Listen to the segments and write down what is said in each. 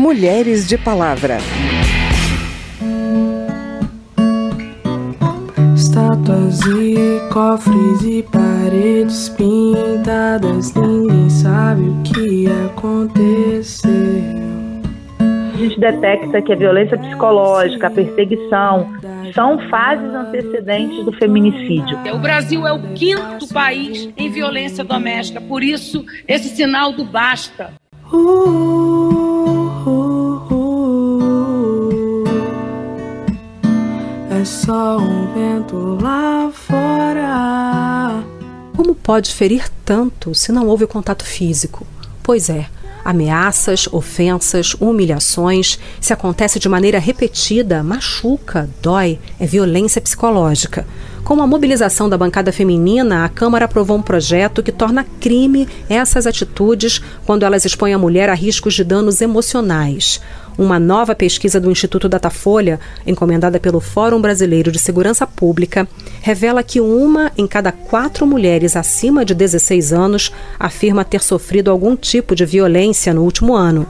Mulheres de Palavra. Estátuas e cofres e paredes pintadas, ninguém sabe o que aconteceu. A gente detecta que a violência psicológica, a perseguição, são fases antecedentes do feminicídio. O Brasil é o quinto país em violência doméstica, por isso esse sinal do basta. Uh, uh, é só um vento lá fora. Como pode ferir tanto se não houve contato físico? Pois é. Ameaças, ofensas, humilhações, se acontece de maneira repetida, machuca, dói, é violência psicológica. Com a mobilização da bancada feminina, a Câmara aprovou um projeto que torna crime essas atitudes quando elas expõem a mulher a riscos de danos emocionais. Uma nova pesquisa do Instituto Datafolha, encomendada pelo Fórum Brasileiro de Segurança Pública, revela que uma em cada quatro mulheres acima de 16 anos afirma ter sofrido algum tipo de violência no último ano.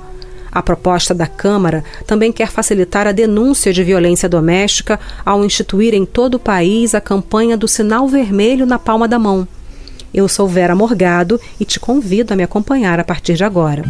A proposta da Câmara também quer facilitar a denúncia de violência doméstica ao instituir em todo o país a campanha do Sinal Vermelho na Palma da Mão. Eu sou Vera Morgado e te convido a me acompanhar a partir de agora.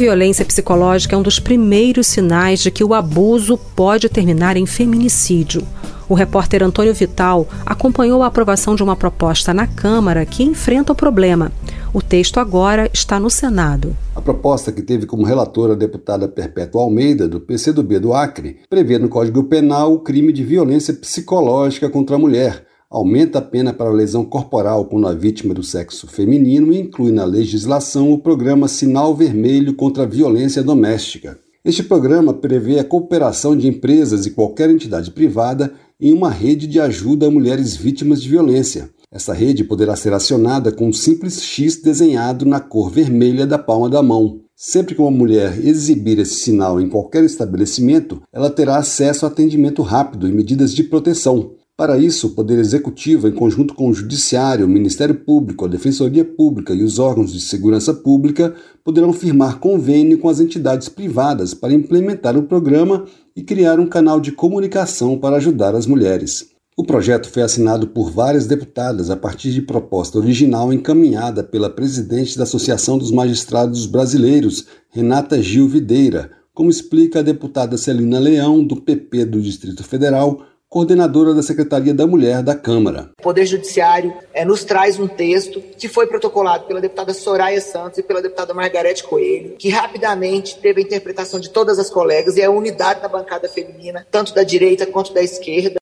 Violência psicológica é um dos primeiros sinais de que o abuso pode terminar em feminicídio. O repórter Antônio Vital acompanhou a aprovação de uma proposta na Câmara que enfrenta o problema. O texto agora está no Senado. A proposta, que teve como relatora a deputada Perpétua Almeida, do PCdoB do Acre, prevê no Código Penal o crime de violência psicológica contra a mulher, aumenta a pena para lesão corporal quando a vítima do sexo feminino e inclui na legislação o programa Sinal Vermelho contra a Violência Doméstica. Este programa prevê a cooperação de empresas e qualquer entidade privada em uma rede de ajuda a mulheres vítimas de violência. Essa rede poderá ser acionada com um simples X desenhado na cor vermelha da palma da mão. Sempre que uma mulher exibir esse sinal em qualquer estabelecimento, ela terá acesso a atendimento rápido e medidas de proteção. Para isso, o Poder Executivo, em conjunto com o Judiciário, o Ministério Público, a Defensoria Pública e os órgãos de segurança pública, poderão firmar convênio com as entidades privadas para implementar o programa e criar um canal de comunicação para ajudar as mulheres. O projeto foi assinado por várias deputadas a partir de proposta original encaminhada pela presidente da Associação dos Magistrados Brasileiros, Renata Gil Videira, como explica a deputada Celina Leão, do PP do Distrito Federal, coordenadora da Secretaria da Mulher da Câmara. O Poder Judiciário é, nos traz um texto que foi protocolado pela deputada Soraya Santos e pela deputada Margarete Coelho, que rapidamente teve a interpretação de todas as colegas e é a unidade da bancada feminina, tanto da direita quanto da esquerda.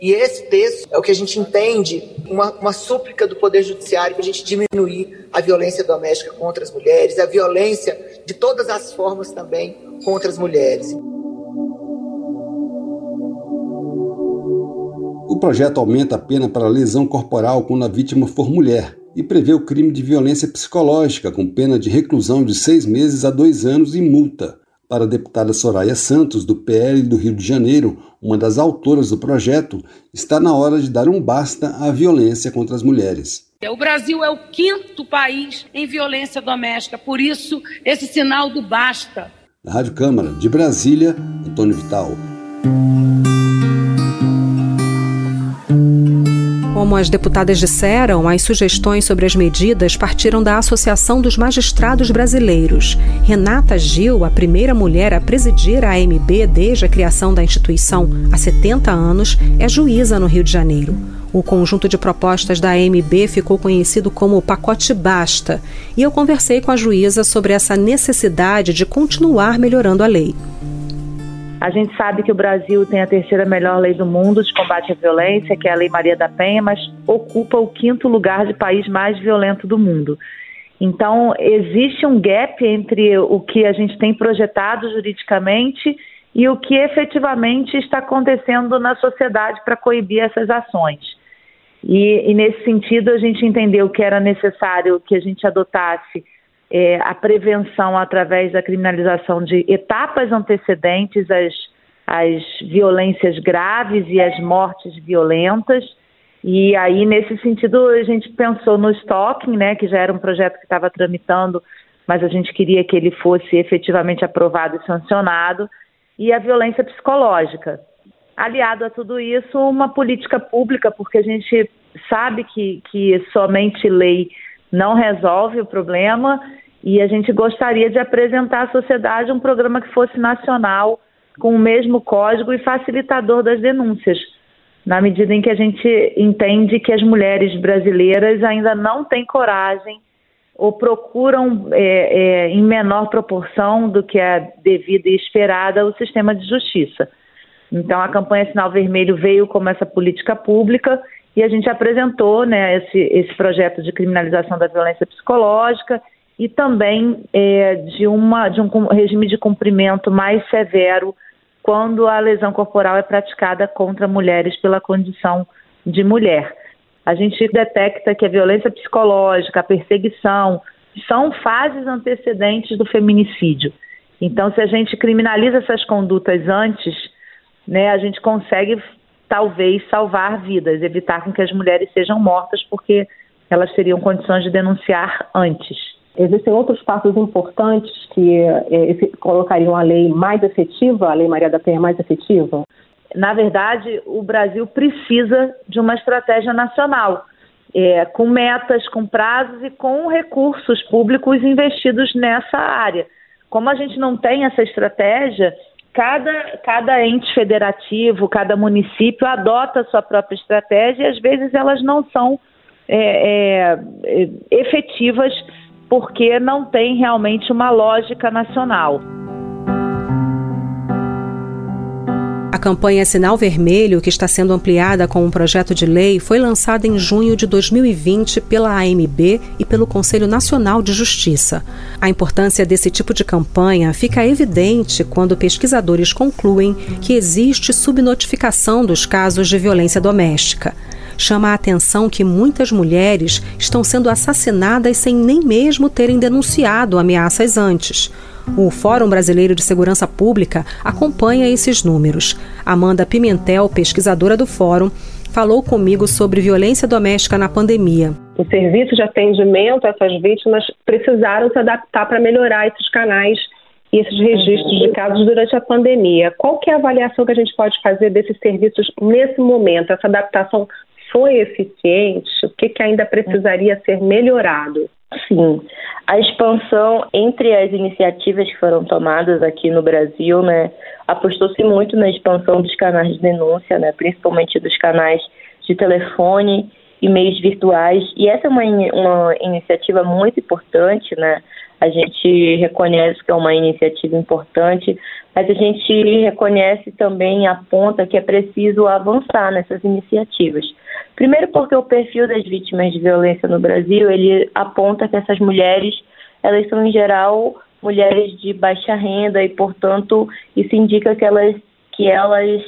E esse texto é o que a gente entende uma, uma súplica do Poder Judiciário para a gente diminuir a violência doméstica contra as mulheres, a violência de todas as formas também contra as mulheres. Projeto aumenta a pena para lesão corporal quando a vítima for mulher e prevê o crime de violência psicológica, com pena de reclusão de seis meses a dois anos e multa. Para a deputada Soraya Santos, do PL do Rio de Janeiro, uma das autoras do projeto, está na hora de dar um basta à violência contra as mulheres. O Brasil é o quinto país em violência doméstica, por isso esse sinal do basta. Na Rádio Câmara de Brasília, Antônio Vital. Como as deputadas disseram, as sugestões sobre as medidas partiram da Associação dos Magistrados Brasileiros. Renata Gil, a primeira mulher a presidir a AMB desde a criação da instituição há 70 anos, é juíza no Rio de Janeiro. O conjunto de propostas da AMB ficou conhecido como Pacote Basta, e eu conversei com a juíza sobre essa necessidade de continuar melhorando a lei. A gente sabe que o Brasil tem a terceira melhor lei do mundo de combate à violência, que é a Lei Maria da Penha, mas ocupa o quinto lugar de país mais violento do mundo. Então, existe um gap entre o que a gente tem projetado juridicamente e o que efetivamente está acontecendo na sociedade para coibir essas ações. E, e, nesse sentido, a gente entendeu que era necessário que a gente adotasse é, a prevenção através da criminalização de etapas antecedentes às, às violências graves e às mortes violentas E aí, nesse sentido, a gente pensou no stalking, né, que já era um projeto que estava tramitando, mas a gente queria que ele fosse efetivamente aprovado e sancionado, e a violência psicológica. Aliado a tudo isso, uma política pública, porque a gente sabe que, que somente lei não resolve o problema e a gente gostaria de apresentar à sociedade um programa que fosse nacional, com o mesmo código e facilitador das denúncias, na medida em que a gente entende que as mulheres brasileiras ainda não têm coragem ou procuram é, é, em menor proporção do que é devida e esperada o sistema de justiça. Então, a campanha Sinal Vermelho veio como essa política pública e a gente apresentou né, esse, esse projeto de criminalização da violência psicológica e também é, de, uma, de um regime de cumprimento mais severo quando a lesão corporal é praticada contra mulheres pela condição de mulher. A gente detecta que a violência psicológica, a perseguição, são fases antecedentes do feminicídio. Então, se a gente criminaliza essas condutas antes, né, a gente consegue talvez salvar vidas, evitar com que as mulheres sejam mortas, porque elas teriam condições de denunciar antes. Existem outros passos importantes que é, colocariam a lei mais efetiva, a Lei Maria da Penha mais efetiva? Na verdade, o Brasil precisa de uma estratégia nacional, é, com metas, com prazos e com recursos públicos investidos nessa área. Como a gente não tem essa estratégia, cada, cada ente federativo, cada município adota a sua própria estratégia e às vezes elas não são é, é, efetivas porque não tem realmente uma lógica nacional. Campanha Sinal Vermelho, que está sendo ampliada com um projeto de lei, foi lançada em junho de 2020 pela AMB e pelo Conselho Nacional de Justiça. A importância desse tipo de campanha fica evidente quando pesquisadores concluem que existe subnotificação dos casos de violência doméstica chama a atenção que muitas mulheres estão sendo assassinadas sem nem mesmo terem denunciado ameaças antes. O Fórum Brasileiro de Segurança Pública acompanha esses números. Amanda Pimentel, pesquisadora do Fórum, falou comigo sobre violência doméstica na pandemia. O serviço de atendimento a essas vítimas precisaram se adaptar para melhorar esses canais e esses registros de casos durante a pandemia. Qual que é a avaliação que a gente pode fazer desses serviços nesse momento? Essa adaptação foi eficiente? O que, que ainda precisaria ser melhorado? Sim, a expansão entre as iniciativas que foram tomadas aqui no Brasil, né, apostou-se muito na expansão dos canais de denúncia, né, principalmente dos canais de telefone e meios virtuais. E essa é uma, uma iniciativa muito importante, né? A gente reconhece que é uma iniciativa importante, mas a gente reconhece também a ponta que é preciso avançar nessas iniciativas. Primeiro porque o perfil das vítimas de violência no Brasil, ele aponta que essas mulheres, elas são em geral mulheres de baixa renda e, portanto, isso indica que elas, que elas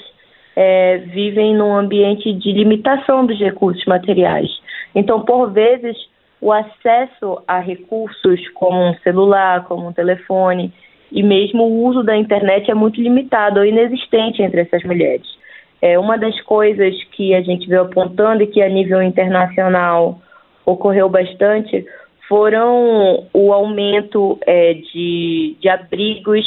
é, vivem num ambiente de limitação dos recursos materiais. Então, por vezes, o acesso a recursos como um celular, como um telefone e mesmo o uso da internet é muito limitado ou inexistente entre essas mulheres. É, uma das coisas que a gente veio apontando e que a nível internacional ocorreu bastante foram o aumento é, de, de abrigos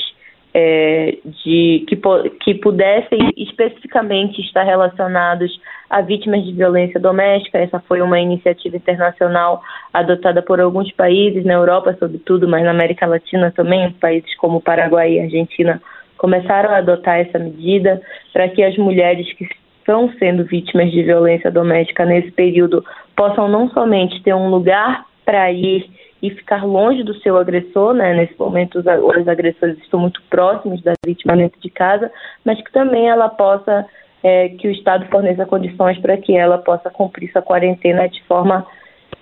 é, de, que, que pudessem especificamente estar relacionados a vítimas de violência doméstica. Essa foi uma iniciativa internacional adotada por alguns países, na Europa, sobretudo, mas na América Latina também, países como Paraguai e Argentina começaram a adotar essa medida para que as mulheres que estão sendo vítimas de violência doméstica nesse período possam não somente ter um lugar para ir e ficar longe do seu agressor, né? Nesse momento, os, os agressores estão muito próximos da vítima dentro de casa, mas que também ela possa, é, que o Estado forneça condições para que ela possa cumprir sua quarentena de forma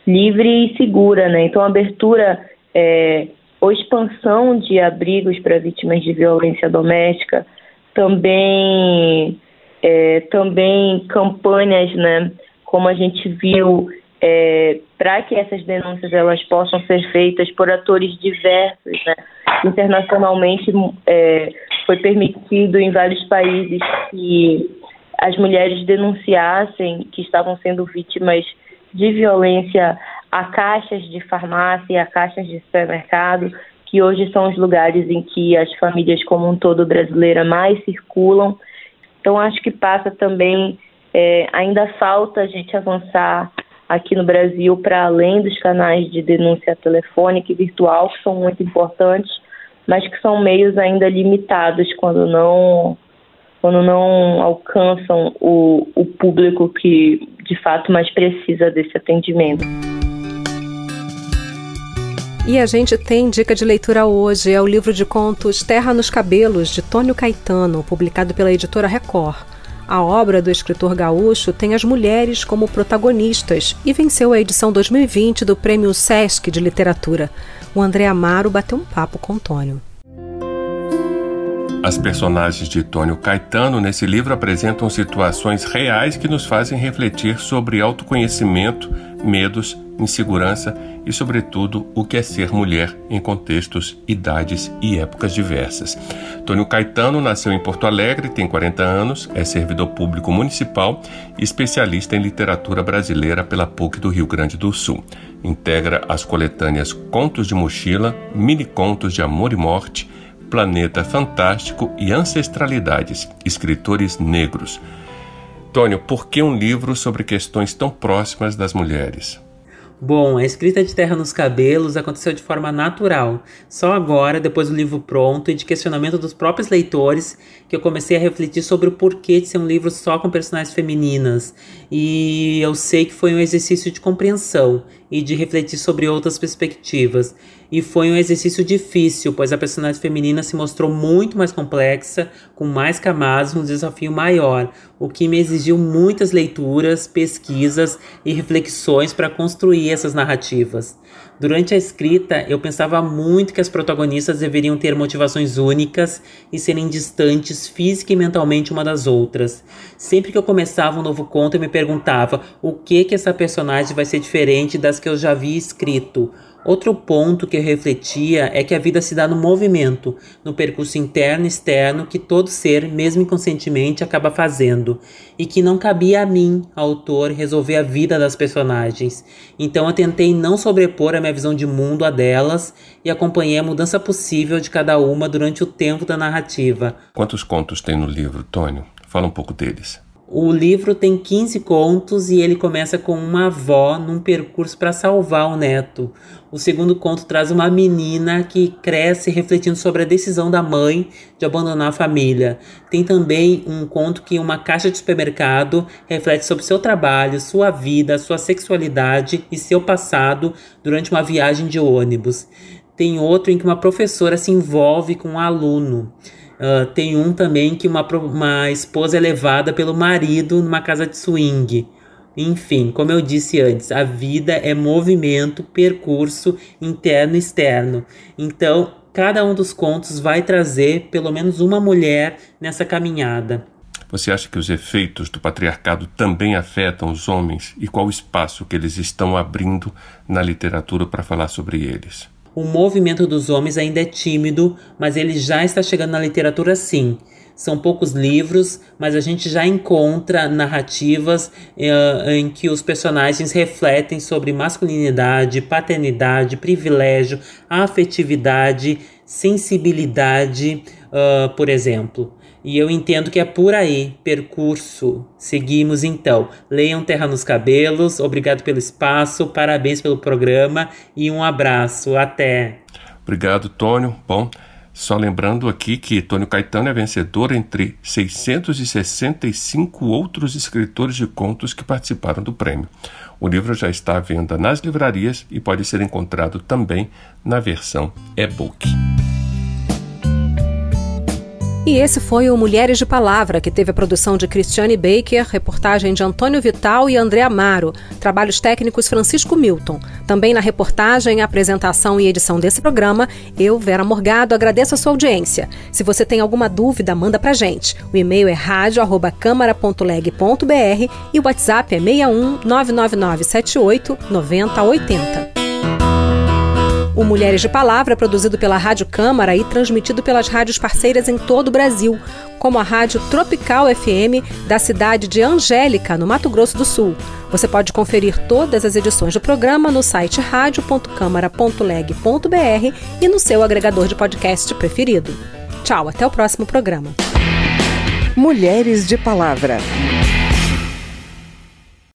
livre e segura, né? Então, a abertura é, ou expansão de abrigos para vítimas de violência doméstica, também, é, também campanhas, né, como a gente viu, é, para que essas denúncias elas possam ser feitas por atores diversos, né? internacionalmente é, foi permitido em vários países que as mulheres denunciassem que estavam sendo vítimas de violência a caixas de farmácia a caixas de supermercado, que hoje são os lugares em que as famílias como um todo brasileira mais circulam. Então acho que passa também, é, ainda falta a gente avançar aqui no Brasil para além dos canais de denúncia telefônica e virtual, que são muito importantes, mas que são meios ainda limitados quando não quando não alcançam o, o público que de fato mais precisa desse atendimento. E a gente tem dica de leitura hoje, é o livro de contos Terra nos Cabelos, de Tônio Caetano, publicado pela editora Record. A obra do escritor gaúcho tem as mulheres como protagonistas e venceu a edição 2020 do Prêmio Sesc de Literatura. O André Amaro bateu um papo com Tônio. As personagens de Tônio Caetano nesse livro apresentam situações reais que nos fazem refletir sobre autoconhecimento, medos, insegurança e, sobretudo, o que é ser mulher em contextos, idades e épocas diversas. Tônio Caetano nasceu em Porto Alegre, tem 40 anos, é servidor público municipal e especialista em literatura brasileira pela PUC do Rio Grande do Sul. Integra as coletâneas Contos de Mochila, Mini Contos de Amor e Morte, Planeta Fantástico e Ancestralidades, escritores negros. Tônio, por que um livro sobre questões tão próximas das mulheres? Bom, a escrita de Terra nos Cabelos aconteceu de forma natural. Só agora, depois do livro pronto e de questionamento dos próprios leitores, que eu comecei a refletir sobre o porquê de ser um livro só com personagens femininas. E eu sei que foi um exercício de compreensão e de refletir sobre outras perspectivas. E foi um exercício difícil, pois a personagem feminina se mostrou muito mais complexa, com mais camadas, um desafio maior, o que me exigiu muitas leituras, pesquisas e reflexões para construir essas narrativas. Durante a escrita, eu pensava muito que as protagonistas deveriam ter motivações únicas e serem distantes física e mentalmente uma das outras. Sempre que eu começava um novo conto, eu me perguntava o que que essa personagem vai ser diferente das que eu já havia escrito Outro ponto que eu refletia é que a vida se dá no movimento, no percurso interno e externo que todo ser, mesmo inconscientemente, acaba fazendo, e que não cabia a mim, autor, resolver a vida das personagens. Então eu tentei não sobrepor a minha visão de mundo a delas e acompanhei a mudança possível de cada uma durante o tempo da narrativa. Quantos contos tem no livro, Tônio? Fala um pouco deles. O livro tem 15 contos e ele começa com uma avó num percurso para salvar o neto. O segundo conto traz uma menina que cresce refletindo sobre a decisão da mãe de abandonar a família. Tem também um conto que uma caixa de supermercado reflete sobre seu trabalho, sua vida, sua sexualidade e seu passado durante uma viagem de ônibus. Tem outro em que uma professora se envolve com um aluno. Uh, tem um também que uma, uma esposa é levada pelo marido numa casa de swing. Enfim, como eu disse antes, a vida é movimento, percurso interno e externo. Então, cada um dos contos vai trazer pelo menos uma mulher nessa caminhada. Você acha que os efeitos do patriarcado também afetam os homens e qual o espaço que eles estão abrindo na literatura para falar sobre eles? O movimento dos homens ainda é tímido, mas ele já está chegando na literatura sim. São poucos livros, mas a gente já encontra narrativas uh, em que os personagens refletem sobre masculinidade, paternidade, privilégio, afetividade, sensibilidade, uh, por exemplo. E eu entendo que é por aí, percurso. Seguimos então. Leiam Terra nos Cabelos. Obrigado pelo espaço, parabéns pelo programa e um abraço. Até. Obrigado, Tônio. Bom, só lembrando aqui que Tônio Caetano é vencedor entre 665 outros escritores de contos que participaram do prêmio. O livro já está à venda nas livrarias e pode ser encontrado também na versão e-book. E esse foi o Mulheres de Palavra, que teve a produção de Cristiane Baker, reportagem de Antônio Vital e André Amaro, trabalhos técnicos Francisco Milton. Também na reportagem, apresentação e edição desse programa, eu, Vera Morgado, agradeço a sua audiência. Se você tem alguma dúvida, manda pra gente. O e-mail é rádio@câmara.leg.br e o WhatsApp é 61 99978 9080. O Mulheres de Palavra é produzido pela Rádio Câmara e transmitido pelas rádios parceiras em todo o Brasil, como a Rádio Tropical FM da cidade de Angélica, no Mato Grosso do Sul. Você pode conferir todas as edições do programa no site radio.câmara.leg.br e no seu agregador de podcast preferido. Tchau, até o próximo programa. Mulheres de Palavra.